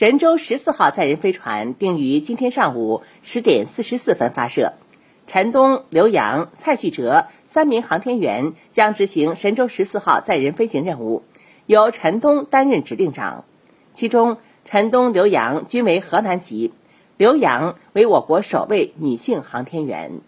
神舟十四号载人飞船定于今天上午十点四十四分发射。陈冬、刘洋、蔡旭哲三名航天员将执行神舟十四号载人飞行任务，由陈冬担任指令长。其中，陈冬、刘洋均为河南籍，刘洋为我国首位女性航天员。